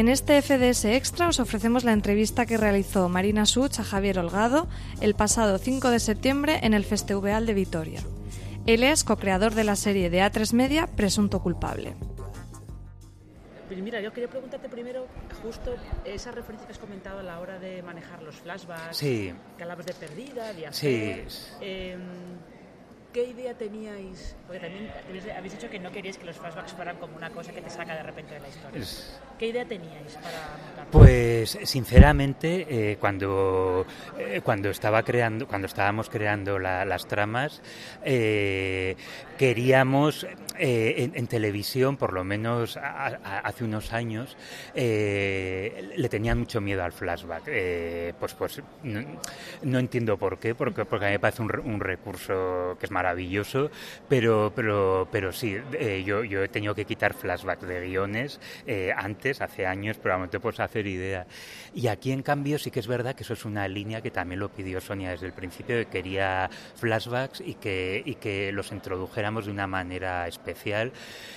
En este FDS Extra os ofrecemos la entrevista que realizó Marina Such a Javier Holgado el pasado 5 de septiembre en el Festival de Vitoria. Él es co-creador de la serie de A3 Media Presunto Culpable. Pues mira, yo quería preguntarte primero justo esa referencia que has comentado a la hora de manejar los flashbacks, Sí. hablabas de perdida, de Sí. hacer. ¿Qué idea teníais? Porque también habéis- dicho que no queríais que los flashbacks fueran como una cosa que te saca de repente de la historia. Es- ¿Qué idea teníais para montarlo? Pues sinceramente, eh, cuando, eh, cuando estaba creando, cuando estábamos creando la- las tramas, eh, queríamos eh, en, en televisión, por lo menos a- a- hace unos años, eh, le tenían mucho miedo al flashback. Eh, pues, pues no, no entiendo por qué, porque, porque a mí me parece un, un recurso que es maravilloso, pero, pero, pero sí, eh, yo, yo he tenido que quitar flashback de guiones eh, antes, hace años, pero no te puedes hacer idea. Y aquí, en cambio, sí que es verdad que eso es una línea que también lo pidió Sonia desde el principio, que quería flashbacks y que, y que los introdujéramos de una manera especial.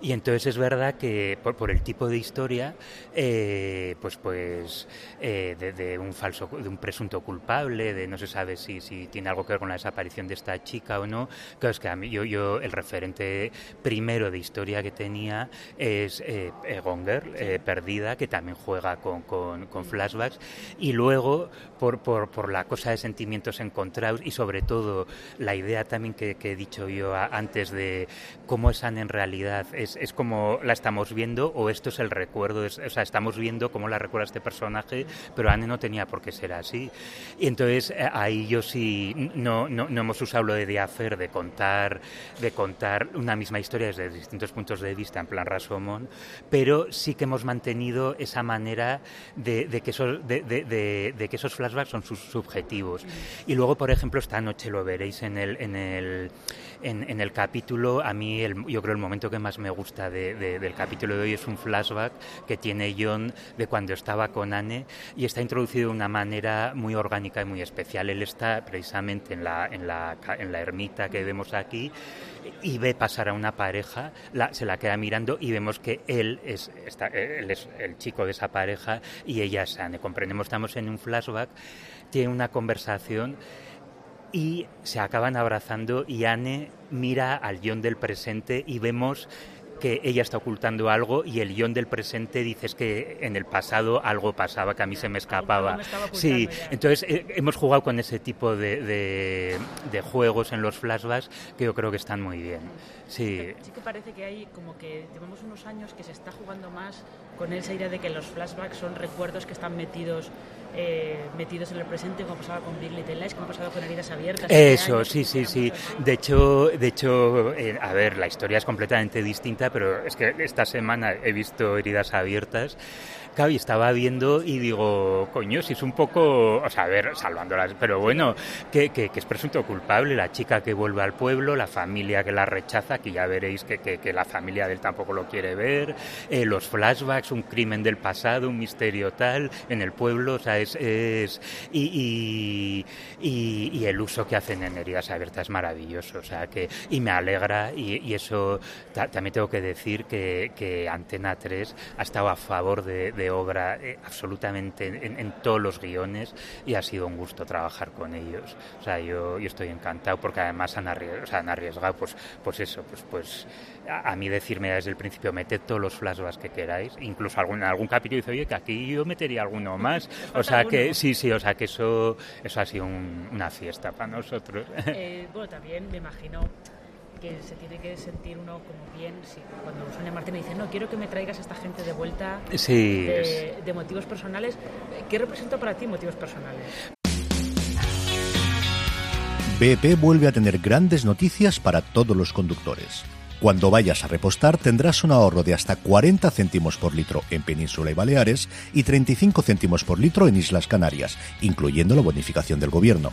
Y entonces es verdad que por, por el tipo de historia, eh, pues, pues eh, de, de un falso, de un presunto culpable, de no se sabe si, si tiene algo que ver con la desaparición de esta chica o no. Claro, es que a mí, yo, yo el referente primero de historia que tenía es eh, eh, Gone Girl, eh, Perdida, que también juega con, con- con flashbacks. Y luego, por, por, por la cosa de sentimientos encontrados y sobre todo la idea también que, que he dicho yo a- antes de cómo es Anne en realidad, es, es como la estamos viendo o esto es el recuerdo, es- o sea, estamos viendo cómo la recuerda este personaje, pero Anne no tenía por qué ser así. Y entonces eh, ahí yo sí no, no, no hemos usado lo de Diafer de contar, de contar una misma historia desde distintos puntos de vista, en plan Rasomón, pero sí que hemos mantenido esa manera de, de que, esos, de, de- de- que esos flashbacks son sus subjetivos. Y luego, por ejemplo, esta noche lo veréis en el, en el, en, en el capítulo, a mí el- yo creo el momento que más me gusta de- de- del capítulo de hoy es un flashback que tiene John de cuando estaba con Anne y está introducido de una manera muy orgánica y muy especial. Él está precisamente en la, en la, en la ermita que vemos aquí y ve pasar a una pareja, se la queda mirando y vemos que él es, está- él es el chico de esa pareja y ella es Anne. Comprendemos, estamos en un flashback, tiene una conversación y se acaban abrazando y Anne mira al John del presente y vemos que ella está ocultando algo y el John del presente dice "Es que en el pasado algo pasaba que a mí se me escapaba. me Sí, entonces eh, hemos jugado con ese tipo de, de- de juegos en los flashbacks que yo creo que están muy bien. Sí. Sí que parece que hay como que llevamos unos años que se está jugando más con esa idea de que los flashbacks son recuerdos que están metidos eh, metidos en el presente, como pasaba con Big Little Lies, como pasaba con Heridas Abiertas. hace Eso, años, sí, sí, sí. De hecho, de hecho, eh, a ver, la historia es completamente distinta, pero es que esta semana he visto heridas abiertas. Claro, y estaba viendo y digo, coño, si es un poco, o sea, a ver, salvándolas, pero bueno, que, que- es presunto culpable, la chica que vuelve al pueblo, la familia que la rechaza, que ya veréis que, que- la familia de él tampoco lo quiere ver, eh, los flashbacks, un crimen del pasado, un misterio tal, en el pueblo, o sea, es... es y, y, el uso que hacen en heridas abiertas es maravilloso, o sea, que... Y me alegra, y, eso ta- también tengo que decir que, Antena 3 ha estado a favor de de obra eh, absolutamente en, todos los guiones y ha sido un gusto trabajar con ellos. O sea, yo, yo estoy encantado porque además han arriesgado, han arriesgado pues, pues eso, pues, pues a, mí decirme desde el principio, meted todos los flashbacks que queráis, incluso algún, algún capítulo dice, oye, que aquí yo metería alguno más. O sea, que sí, sí, o sea, que eso, eso ha sido una fiesta para nosotros. Eh, bueno, también me imagino que se tiene que sentir uno como bien si cuando Sonia Martínez dice no quiero que me traigas a esta gente de vuelta sí, de, motivos personales ¿qué representa para ti motivos personales? BP vuelve a tener grandes noticias para todos los conductores cuando vayas a repostar tendrás un ahorro de hasta 40 céntimos por litro en Península y Baleares y 35 céntimos por litro en Islas Canarias, incluyendo la bonificación del gobierno.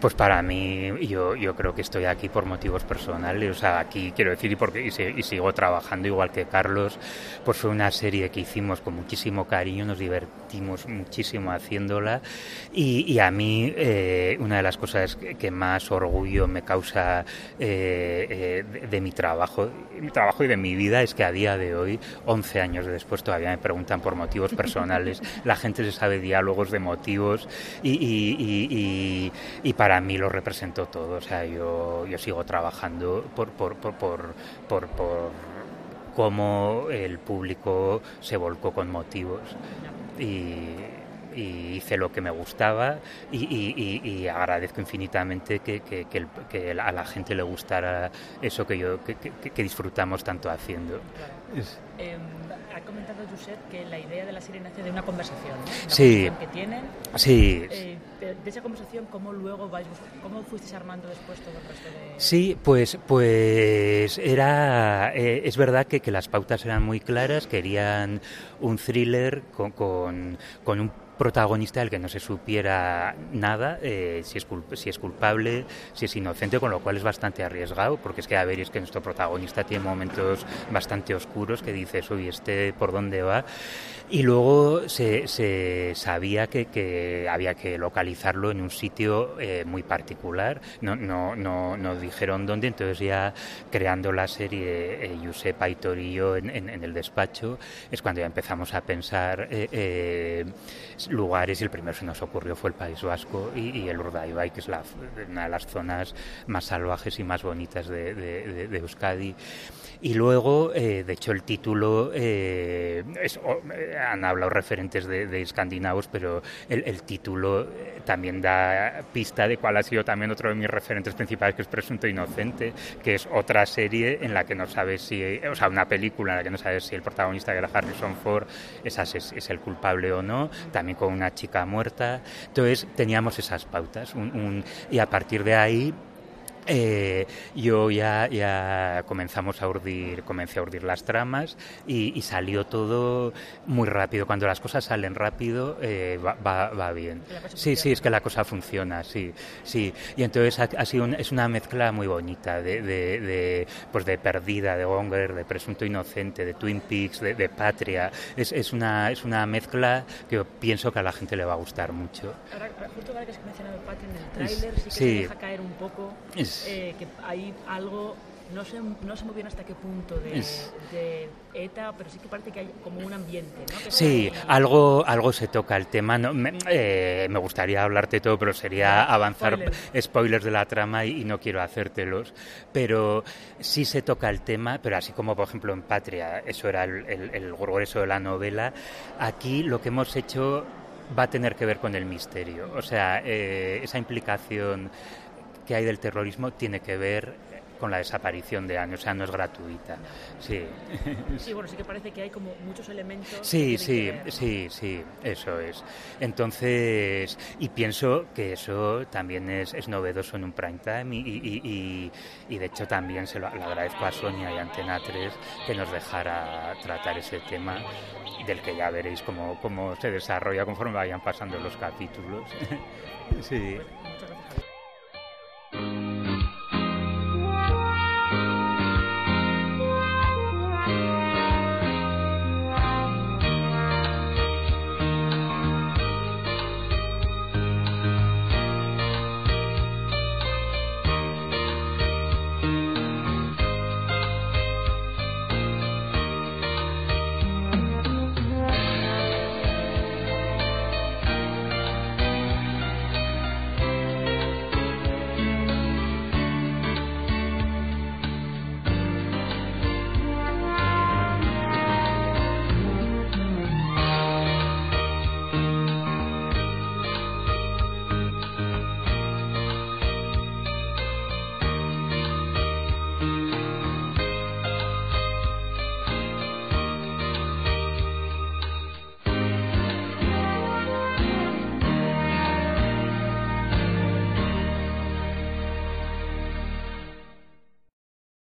Pues para mí, yo, yo creo que estoy aquí por motivos personales. O sea, aquí quiero decir, y, porque, y, sigo trabajando igual que Carlos, pues fue una serie que hicimos con muchísimo cariño, nos divertimos muchísimo haciéndola. Y, a mí, eh, una de las cosas que más orgullo me causa eh, eh, de, mi trabajo, mi trabajo y de mi vida es que a día de hoy, 11 años después, todavía me preguntan por motivos personales. La gente se sabe diálogos de motivos y, y para para mí lo representó todo. O sea, yo, yo sigo trabajando por, por, por, por, por, por cómo el público se volcó con motivos. Y, hice lo que me gustaba y, agradezco infinitamente que, que, que, a la gente le gustara eso que yo que, disfrutamos tanto haciendo. Em, ha comentado Josep que la idea de la serie nace de una conversación, sí. que tienen. Sí. Eh, de esa conversación, ¿cómo luego vais, cómo fuisteis armando después todo el resto de...? Sí, pues, pues era, eh, es verdad que, que, las pautas eran muy claras, querían un thriller con, con, con un protagonista del que no se supiera nada, eh, si, es si es culpable, si es inocente, con lo cual es bastante arriesgado, porque es que a ver, es que nuestro protagonista tiene momentos bastante oscuros que dices, oye, este por dónde va. Y luego se, se sabía que, que, había que localizarlo en un sitio eh, muy particular, no, no, no, dijeron dónde, entonces ya creando la serie eh, Giuseppe yo en, en, el despacho es cuando ya empezamos a pensar eh lugares y el primero que se nos ocurrió fue el País Vasco y, el Urdaibai, que es la, una de las zonas más salvajes y más bonitas de, de, Euskadi. Y luego, eh, de hecho, el título, eh, han hablado referentes de, escandinavos, pero el, título eh, también da pista de cuál ha sido también otro de mis referentes principales, que es Presunto Inocente, que es otra serie en la que no sabes si, o sea, una película en la que no sabes si el protagonista, que era Harrison Ford, es, es, es el culpable o no. También con una chica muerta. Entonces teníamos esas pautas y a partir de ahí eh, yo ya, ya comenzamos a urdir, comencé a urdir las tramas y, salió todo muy rápido. Cuando las cosas salen rápido, eh, va, va, bien. Sí, sí, es que la cosa funciona, sí, sí. Y entonces ha, sido es una mezcla muy bonita de, de, pues de Perdida, de Gonger, de Presunto Inocente, de Twin Peaks, de, Patria. Es, es, una, es una mezcla que pienso que a la gente le va a gustar mucho. Ahora, justo ahora que has mencionado Patria en el tráiler, sí que se deja caer poco eh, que hay algo, no sé, no sé muy bien hasta qué punto de, ETA, pero sí que parece que hay como un ambiente. ¿no? sí, algo, algo se toca el tema. No, me, eh, me gustaría hablarte todo, pero sería avanzar spoilers. de la trama y, no quiero hacértelos. Pero sí se toca el tema, pero así como por ejemplo en Patria, eso era el, el, grueso de la novela, aquí lo que hemos hecho va a tener que ver con el misterio. O sea, eh, esa implicación que hay del terrorismo tiene que ver con la desaparición de años, o sea, no es gratuita. Sí. Sí, bueno, sí que parece que hay como muchos elementos. Sí, sí, sí, sí, eso es. Entonces, y pienso que eso también es, es novedoso en un prime time y, y, y, de hecho también se lo, agradezco a Sonia y Antena 3 que nos dejara tratar ese tema del que ya veréis cómo, cómo se desarrolla conforme vayan pasando los capítulos. sí.